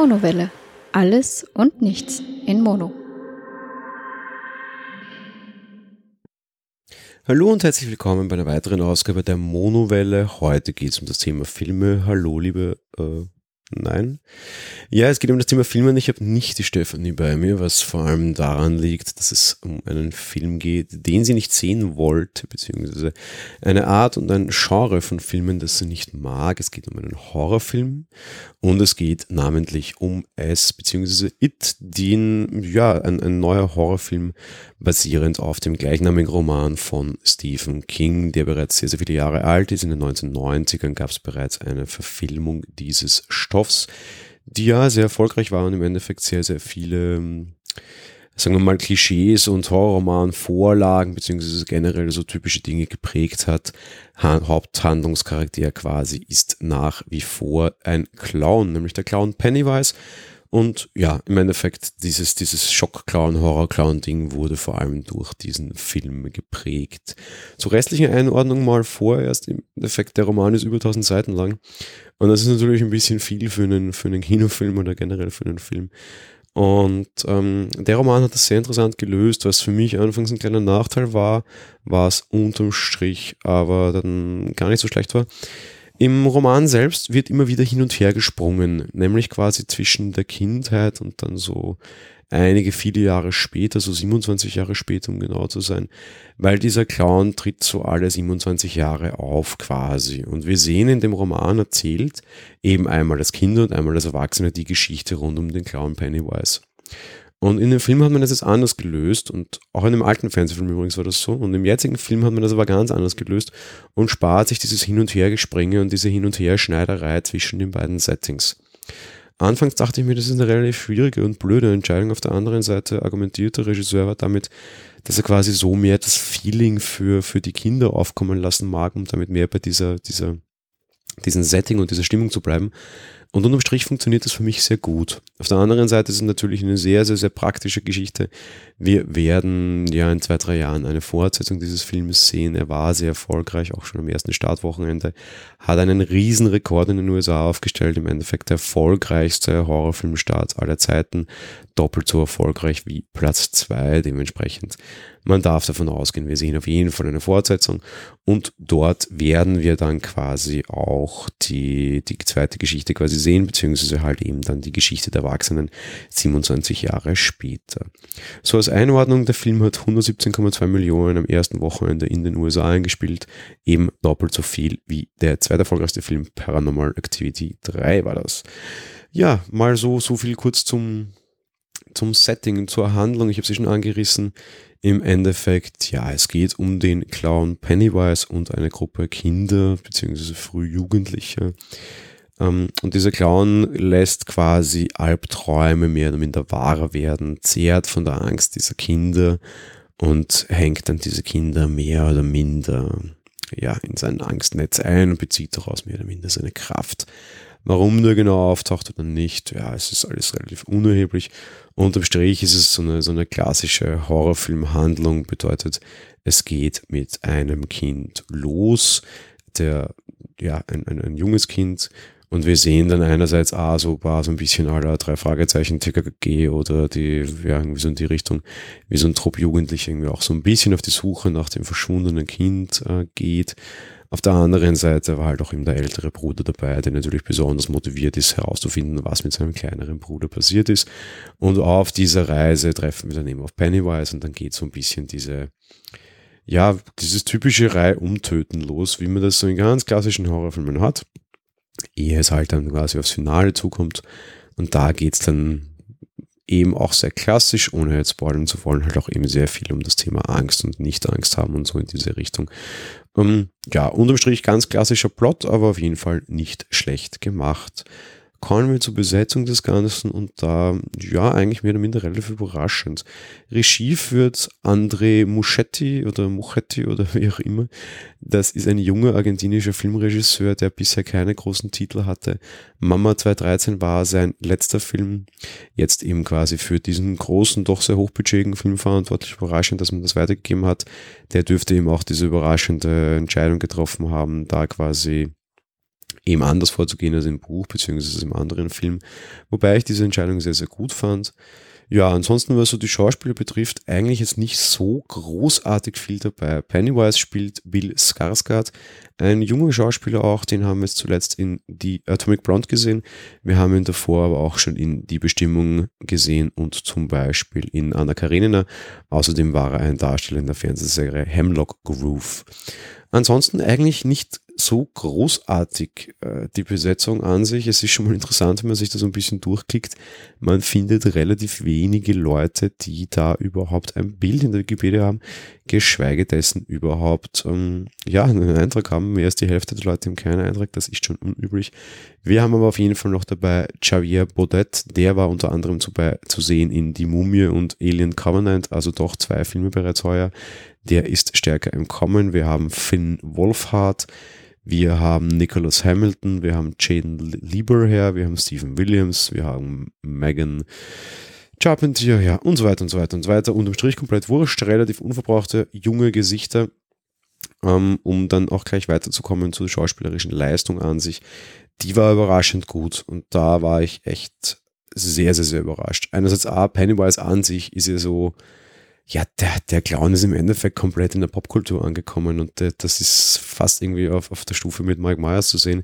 Monowelle. Alles und nichts in Mono. Hallo und herzlich willkommen bei einer weiteren Ausgabe der Monowelle. Heute geht es um das Thema Filme. Hallo, liebe äh, Nein. Ja, es geht um das Thema Filme und ich habe nicht die Stefanie bei mir, was vor allem daran liegt, dass es um einen Film geht, den sie nicht sehen wollte, beziehungsweise eine Art und ein Genre von Filmen, das sie nicht mag. Es geht um einen Horrorfilm und es geht namentlich um es, beziehungsweise It, den, ja, ein, ein neuer Horrorfilm basierend auf dem gleichnamigen Roman von Stephen King, der bereits sehr, sehr viele Jahre alt ist. In den 1990ern gab es bereits eine Verfilmung dieses Stoffs, die ja sehr erfolgreich war und im Endeffekt sehr, sehr viele ähm, sagen wir mal, Klischees und Horrorroman-Vorlagen, beziehungsweise generell so typische Dinge geprägt hat. Ha Haupthandlungscharakter quasi ist nach wie vor ein Clown, nämlich der Clown Pennywise. Und ja, im Endeffekt, dieses, dieses Schock-Clown, Horror-Clown-Ding wurde vor allem durch diesen Film geprägt. Zur restlichen Einordnung mal vorerst, im Endeffekt, der Roman ist über 1000 Seiten lang. Und das ist natürlich ein bisschen viel für einen, für einen Kinofilm oder generell für einen Film. Und ähm, der Roman hat das sehr interessant gelöst. Was für mich anfangs ein kleiner Nachteil war, war es unterm Strich, aber dann gar nicht so schlecht war. Im Roman selbst wird immer wieder hin und her gesprungen, nämlich quasi zwischen der Kindheit und dann so einige viele Jahre später, so 27 Jahre später, um genau zu sein, weil dieser Clown tritt so alle 27 Jahre auf quasi. Und wir sehen in dem Roman erzählt eben einmal als Kinder und einmal als Erwachsene die Geschichte rund um den Clown Pennywise. Und in dem Film hat man das jetzt anders gelöst und auch in dem alten Fernsehfilm übrigens war das so. Und im jetzigen Film hat man das aber ganz anders gelöst und spart sich dieses Hin- und Hergespringe und diese Hin- und Her-Schneiderei zwischen den beiden Settings. Anfangs dachte ich mir, das ist eine relativ schwierige und blöde Entscheidung. Auf der anderen Seite argumentiert der Regisseur damit, dass er quasi so mehr das Feeling für, für die Kinder aufkommen lassen mag, um damit mehr bei dieser, dieser, diesen Setting und dieser Stimmung zu bleiben. Und unterm Strich funktioniert das für mich sehr gut. Auf der anderen Seite ist es natürlich eine sehr, sehr, sehr praktische Geschichte. Wir werden ja in zwei, drei Jahren eine Fortsetzung dieses Films sehen. Er war sehr erfolgreich, auch schon am ersten Startwochenende. Hat einen riesen Rekord in den USA aufgestellt. Im Endeffekt der erfolgreichste Horrorfilmstart aller Zeiten. Doppelt so erfolgreich wie Platz zwei dementsprechend. Man darf davon ausgehen, wir sehen auf jeden Fall eine Fortsetzung und dort werden wir dann quasi auch die, die zweite Geschichte quasi sehen, beziehungsweise halt eben dann die Geschichte der Erwachsenen 27 Jahre später. So als Einordnung, der Film hat 117,2 Millionen am ersten Wochenende in den USA eingespielt, eben doppelt so viel wie der zweite erfolgreichste Film Paranormal Activity 3 war das. Ja, mal so, so viel kurz zum, zum Setting, zur Handlung. Ich habe sie schon angerissen. Im Endeffekt, ja, es geht um den Clown Pennywise und eine Gruppe Kinder bzw. Frühjugendliche. Ähm, und dieser Clown lässt quasi Albträume mehr oder minder wahr werden, zehrt von der Angst dieser Kinder und hängt dann diese Kinder mehr oder minder ja, in sein Angstnetz ein und bezieht daraus mehr oder minder seine Kraft. Warum der genau auftaucht oder nicht, ja, es ist alles relativ unerheblich. Unterm Strich ist es so eine, so eine klassische Horrorfilmhandlung, bedeutet, es geht mit einem Kind los, der, ja, ein, ein, ein junges Kind, und wir sehen dann einerseits ah, so war so ein bisschen aller drei Fragezeichen TKG oder die, ja, irgendwie so in die Richtung, wie so ein Trupp Jugendliche irgendwie auch so ein bisschen auf die Suche nach dem verschwundenen Kind äh, geht. Auf der anderen Seite war halt auch eben der ältere Bruder dabei, der natürlich besonders motiviert ist, herauszufinden, was mit seinem kleineren Bruder passiert ist. Und auf dieser Reise treffen wir dann eben auf Pennywise und dann geht so ein bisschen diese, ja, dieses typische Reihe umtöten los, wie man das so in ganz klassischen Horrorfilmen hat. Ehe es halt dann quasi aufs Finale zukommt. Und da geht's dann eben auch sehr klassisch, ohne jetzt spoilern zu wollen, halt auch eben sehr viel um das Thema Angst und Nicht-Angst haben und so in diese Richtung. Ähm, ja, unterm Strich ganz klassischer Plot, aber auf jeden Fall nicht schlecht gemacht kommen wir zur Besetzung des Ganzen und da, ja, eigentlich mehr oder minder relativ überraschend. Regie führt André Muschetti oder Muchetti oder wie auch immer. Das ist ein junger argentinischer Filmregisseur, der bisher keine großen Titel hatte. Mama 2013 war sein letzter Film. Jetzt eben quasi für diesen großen, doch sehr hochbudgetigen Film verantwortlich. Überraschend, dass man das weitergegeben hat. Der dürfte eben auch diese überraschende Entscheidung getroffen haben, da quasi eben anders vorzugehen als im Buch beziehungsweise im anderen Film, wobei ich diese Entscheidung sehr, sehr gut fand. Ja, ansonsten, was so die Schauspieler betrifft, eigentlich jetzt nicht so großartig viel dabei. Pennywise spielt Bill Skarsgård, ein junger Schauspieler auch, den haben wir zuletzt in die Atomic Blonde gesehen. Wir haben ihn davor aber auch schon in Die Bestimmung gesehen und zum Beispiel in Anna Karenina. Außerdem war er ein Darsteller in der Fernsehserie Hemlock Groove. Ansonsten eigentlich nicht so großartig äh, die Besetzung an sich. Es ist schon mal interessant, wenn man sich da so ein bisschen durchklickt. Man findet relativ wenige Leute, die da überhaupt ein Bild in der Wikipedia haben, geschweige dessen überhaupt ähm, ja, einen Eintrag haben. Mehr als die Hälfte der Leute haben keinen Eintrag, das ist schon unüblich. Wir haben aber auf jeden Fall noch dabei Javier Baudet, der war unter anderem zu, bei, zu sehen in Die Mumie und Alien Covenant, also doch zwei Filme bereits heuer. Der ist stärker im Kommen. Wir haben Finn Wolfhard, wir haben Nicholas Hamilton, wir haben Jaden Lieberherr, wir haben Stephen Williams, wir haben Megan Charpentier, ja, und so weiter und so weiter und so weiter. Unterm Strich komplett wurscht, relativ unverbrauchte junge Gesichter, ähm, um dann auch gleich weiterzukommen zur schauspielerischen Leistung an sich. Die war überraschend gut und da war ich echt sehr, sehr, sehr überrascht. Einerseits A, Pennywise an sich ist ja so, ja, der, der Clown ist im Endeffekt komplett in der Popkultur angekommen und der, das ist fast irgendwie auf, auf der Stufe mit Mike Myers zu sehen.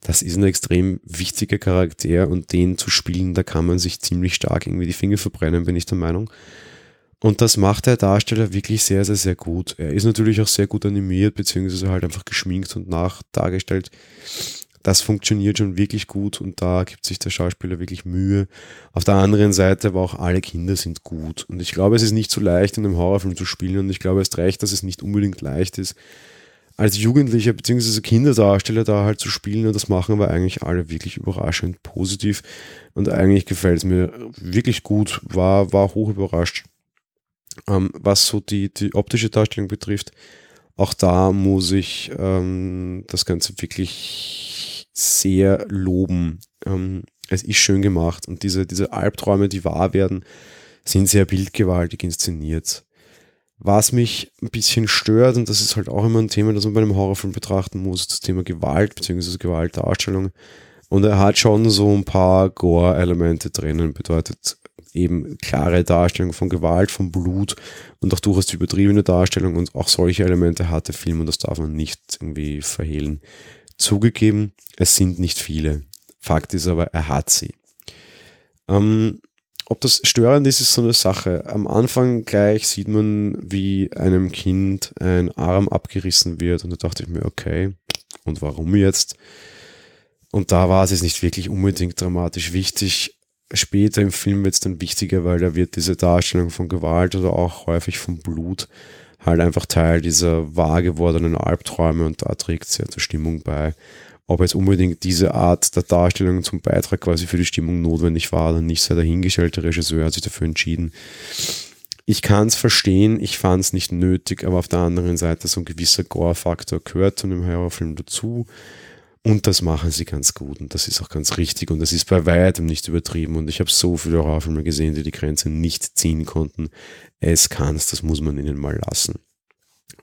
Das ist ein extrem wichtiger Charakter und den zu spielen, da kann man sich ziemlich stark irgendwie die Finger verbrennen, bin ich der Meinung. Und das macht der Darsteller wirklich sehr, sehr, sehr gut. Er ist natürlich auch sehr gut animiert, beziehungsweise halt einfach geschminkt und nachdargestellt das funktioniert schon wirklich gut und da gibt sich der Schauspieler wirklich Mühe. Auf der anderen Seite aber auch alle Kinder sind gut. Und ich glaube, es ist nicht so leicht, in einem Horrorfilm zu spielen und ich glaube erst recht, dass es nicht unbedingt leicht ist, als Jugendlicher bzw. Kinderdarsteller da halt zu spielen und das machen aber eigentlich alle wirklich überraschend positiv und eigentlich gefällt es mir wirklich gut, war, war hoch überrascht. Ähm, was so die, die optische Darstellung betrifft, auch da muss ich ähm, das Ganze wirklich sehr loben. Ähm, es ist schön gemacht und diese, diese Albträume, die wahr werden, sind sehr bildgewaltig inszeniert. Was mich ein bisschen stört, und das ist halt auch immer ein Thema, das man bei einem Horrorfilm betrachten muss, das Thema Gewalt bzw. Gewaltdarstellung. Und er hat schon so ein paar Gore-Elemente drinnen, bedeutet eben klare Darstellung von Gewalt, von Blut und auch durchaus die übertriebene Darstellung und auch solche Elemente hat der Film und das darf man nicht irgendwie verhehlen. Zugegeben, es sind nicht viele. Fakt ist aber, er hat sie. Ähm, ob das störend ist, ist so eine Sache. Am Anfang gleich sieht man, wie einem Kind ein Arm abgerissen wird und da dachte ich mir, okay, und warum jetzt? Und da war es jetzt nicht wirklich unbedingt dramatisch wichtig. Später im Film wird es dann wichtiger, weil da wird diese Darstellung von Gewalt oder auch häufig von Blut halt einfach Teil dieser wahr gewordenen Albträume und da trägt es ja zur Stimmung bei. Ob jetzt unbedingt diese Art der Darstellung zum Beitrag quasi für die Stimmung notwendig war oder nicht, sei dahingestellt. Der Regisseur hat sich dafür entschieden. Ich kann es verstehen, ich fand es nicht nötig, aber auf der anderen Seite so ein gewisser Gore-Faktor gehört zu einem Horrorfilm dazu. Und das machen sie ganz gut und das ist auch ganz richtig und das ist bei weitem nicht übertrieben und ich habe so viele Horrorfilme gesehen, die die Grenze nicht ziehen konnten. Es kann's, das muss man ihnen mal lassen.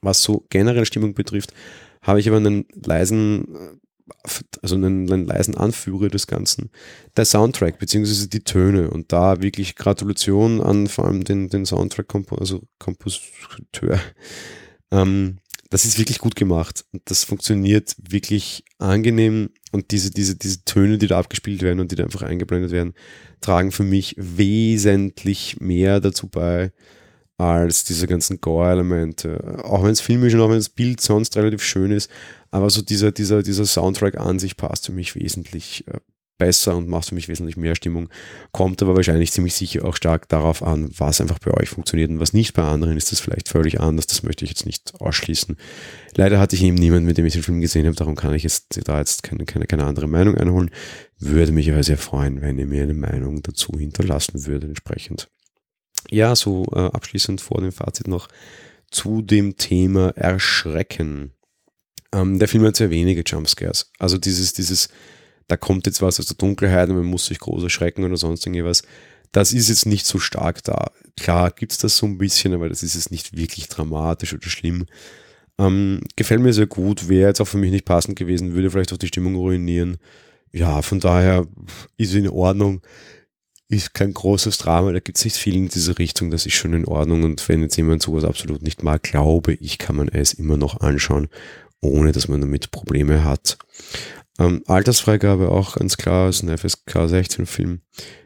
Was so generell Stimmung betrifft, habe ich aber einen leisen, also einen, einen leisen Anführer des Ganzen. Der Soundtrack beziehungsweise die Töne und da wirklich Gratulation an vor allem den, den Soundtrack-Kompositeur. Also. Ähm, das ist wirklich gut gemacht. Und das funktioniert wirklich angenehm. Und diese, diese, diese Töne, die da abgespielt werden und die da einfach eingeblendet werden, tragen für mich wesentlich mehr dazu bei als diese ganzen Gore-Elemente. Auch wenn es filmisch und auch wenn das Bild sonst relativ schön ist, aber so dieser, dieser, dieser Soundtrack an sich passt für mich wesentlich äh, besser und macht für mich wesentlich mehr Stimmung. Kommt aber wahrscheinlich ziemlich sicher auch stark darauf an, was einfach bei euch funktioniert und was nicht bei anderen ist das vielleicht völlig anders. Das möchte ich jetzt nicht ausschließen. Leider hatte ich eben niemanden, mit dem ich den Film gesehen habe, darum kann ich jetzt da jetzt keine, keine, keine andere Meinung einholen. Würde mich aber sehr freuen, wenn ihr mir eine Meinung dazu hinterlassen würdet entsprechend. Ja, so äh, abschließend vor dem Fazit noch zu dem Thema Erschrecken. Ähm, der Film hat sehr wenige Jumpscares. Also dieses, dieses da kommt jetzt was aus der Dunkelheit und man muss sich groß erschrecken oder sonst irgendwas. Das ist jetzt nicht so stark da. Klar gibt es das so ein bisschen, aber das ist jetzt nicht wirklich dramatisch oder schlimm. Ähm, gefällt mir sehr gut, wäre jetzt auch für mich nicht passend gewesen, würde vielleicht auch die Stimmung ruinieren. Ja, von daher ist in Ordnung. Ist kein großes Drama, da gibt es nicht viel in diese Richtung, das ist schon in Ordnung. Und wenn jetzt jemand sowas absolut nicht mag, glaube ich, kann man es immer noch anschauen, ohne dass man damit Probleme hat. Ähm, Altersfreigabe auch ganz klar, ist ein FSK 16 Film.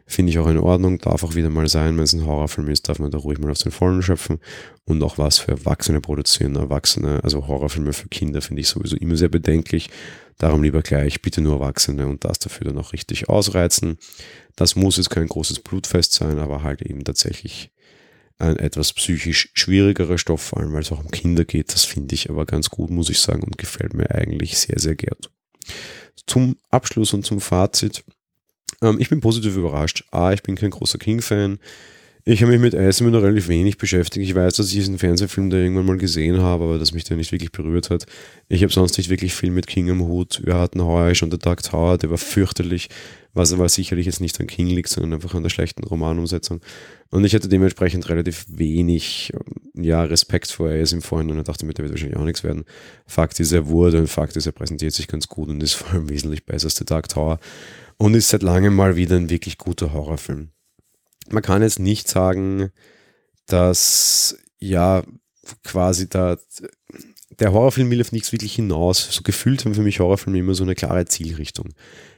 Finde ich auch in Ordnung, darf auch wieder mal sein. Wenn es ein Horrorfilm ist, darf man da ruhig mal aus den Vollen schöpfen und auch was für Erwachsene produzieren. Erwachsene, also Horrorfilme für Kinder finde ich sowieso immer sehr bedenklich. Darum lieber gleich, bitte nur Erwachsene und das dafür dann auch richtig ausreizen. Das muss jetzt kein großes Blutfest sein, aber halt eben tatsächlich ein etwas psychisch schwierigerer Stoff, vor allem weil es auch um Kinder geht. Das finde ich aber ganz gut, muss ich sagen, und gefällt mir eigentlich sehr, sehr gern. Zum Abschluss und zum Fazit. Ähm, ich bin positiv überrascht. A, ich bin kein großer King-Fan. Ich habe mich mit noch relativ wenig beschäftigt. Ich weiß, dass ich diesen Fernsehfilm da irgendwann mal gesehen habe, aber dass mich der nicht wirklich berührt hat. Ich habe sonst nicht wirklich viel mit King am Hut. Wir hatten heuer schon der Dark Tower, der war fürchterlich, was aber sicherlich jetzt nicht an King liegt, sondern einfach an der schlechten Romanumsetzung. Und ich hatte dementsprechend relativ wenig ja, Respekt vor Eis im Vorhinein und dachte mir, der wird wahrscheinlich auch nichts werden. Fakt ist, er wurde und Fakt ist, er präsentiert sich ganz gut und ist vor allem wesentlich besser als der Dark Tower und ist seit langem mal wieder ein wirklich guter Horrorfilm man kann jetzt nicht sagen, dass ja quasi da der Horrorfilm will auf nichts wirklich hinaus. So gefühlt haben für mich Horrorfilme immer so eine klare Zielrichtung.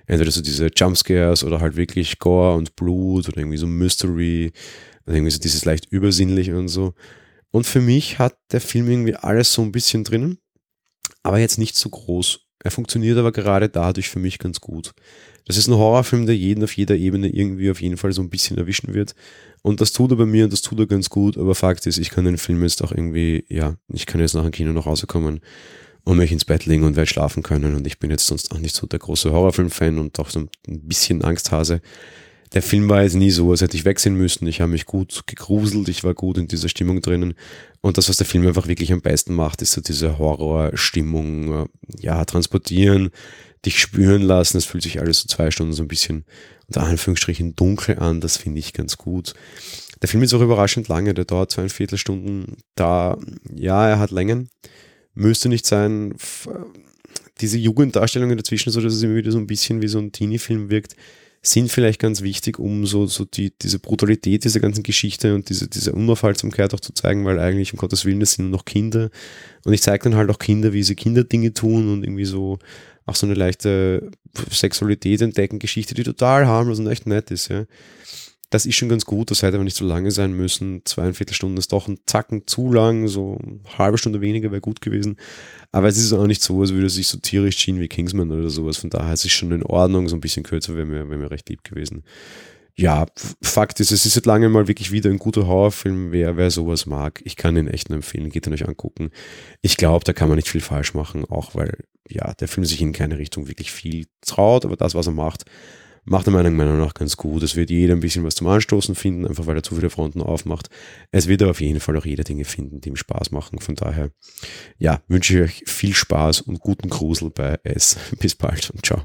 Entweder so diese Jumpscares oder halt wirklich Gore und Blut oder irgendwie so Mystery, oder irgendwie so dieses leicht übersinnliche und so. Und für mich hat der Film irgendwie alles so ein bisschen drinnen, aber jetzt nicht so groß. Er funktioniert aber gerade dadurch für mich ganz gut. Das ist ein Horrorfilm, der jeden auf jeder Ebene irgendwie auf jeden Fall so ein bisschen erwischen wird. Und das tut er bei mir und das tut er ganz gut. Aber Fakt ist, ich kann den Film jetzt auch irgendwie, ja, ich kann jetzt nach dem Kino noch rauskommen und mich ins Bett legen und werde schlafen können. Und ich bin jetzt sonst auch nicht so der große Horrorfilm-Fan und auch so ein bisschen Angsthase. Der Film war jetzt nie so, als hätte ich wegsehen müssen. Ich habe mich gut gegruselt, ich war gut in dieser Stimmung drinnen. Und das, was der Film einfach wirklich am besten macht, ist so diese Horrorstimmung, äh, ja, transportieren, dich spüren lassen. Es fühlt sich alles so zwei Stunden so ein bisschen unter Anführungsstrichen dunkel an. Das finde ich ganz gut. Der Film ist auch überraschend lange. Der dauert zweieinviertel Stunden. Da, ja, er hat Längen. Müsste nicht sein. Diese Jugenddarstellungen dazwischen, so dass es immer wieder so ein bisschen wie so ein Teenie-Film wirkt, sind vielleicht ganz wichtig, um so, so die, diese Brutalität dieser ganzen Geschichte und diese, diese Unaufhaltsamkeit auch zu zeigen, weil eigentlich, um Gottes Willen, das sind nur noch Kinder. Und ich zeige dann halt auch Kinder, wie sie Kinderdinge tun und irgendwie so auch so eine leichte Sexualität entdecken, Geschichte, die total harmlos und echt nett ist, ja. Das ist schon ganz gut, das hätte aber nicht so lange sein müssen. Zweieinviertel Stunden ist doch ein Zacken zu lang, so eine halbe Stunde weniger wäre gut gewesen. Aber es ist auch nicht so, als würde sich so tierisch ziehen wie Kingsman oder sowas. Von daher ist es schon in Ordnung, so ein bisschen kürzer wäre mir, wär mir recht lieb gewesen. Ja, Fakt ist, es ist seit langem mal wirklich wieder ein guter Horrorfilm. Wer, wer sowas mag, ich kann ihn echt nur empfehlen, geht ihn euch angucken. Ich glaube, da kann man nicht viel falsch machen, auch weil ja, der Film sich in keine Richtung wirklich viel traut, aber das, was er macht, macht er meiner Meinung nach ganz gut. Es wird jeder ein bisschen was zum Anstoßen finden, einfach weil er zu viele Fronten aufmacht. Es wird aber auf jeden Fall auch jeder Dinge finden, die ihm Spaß machen. Von daher, ja, wünsche ich euch viel Spaß und guten Grusel bei S. Bis bald und ciao.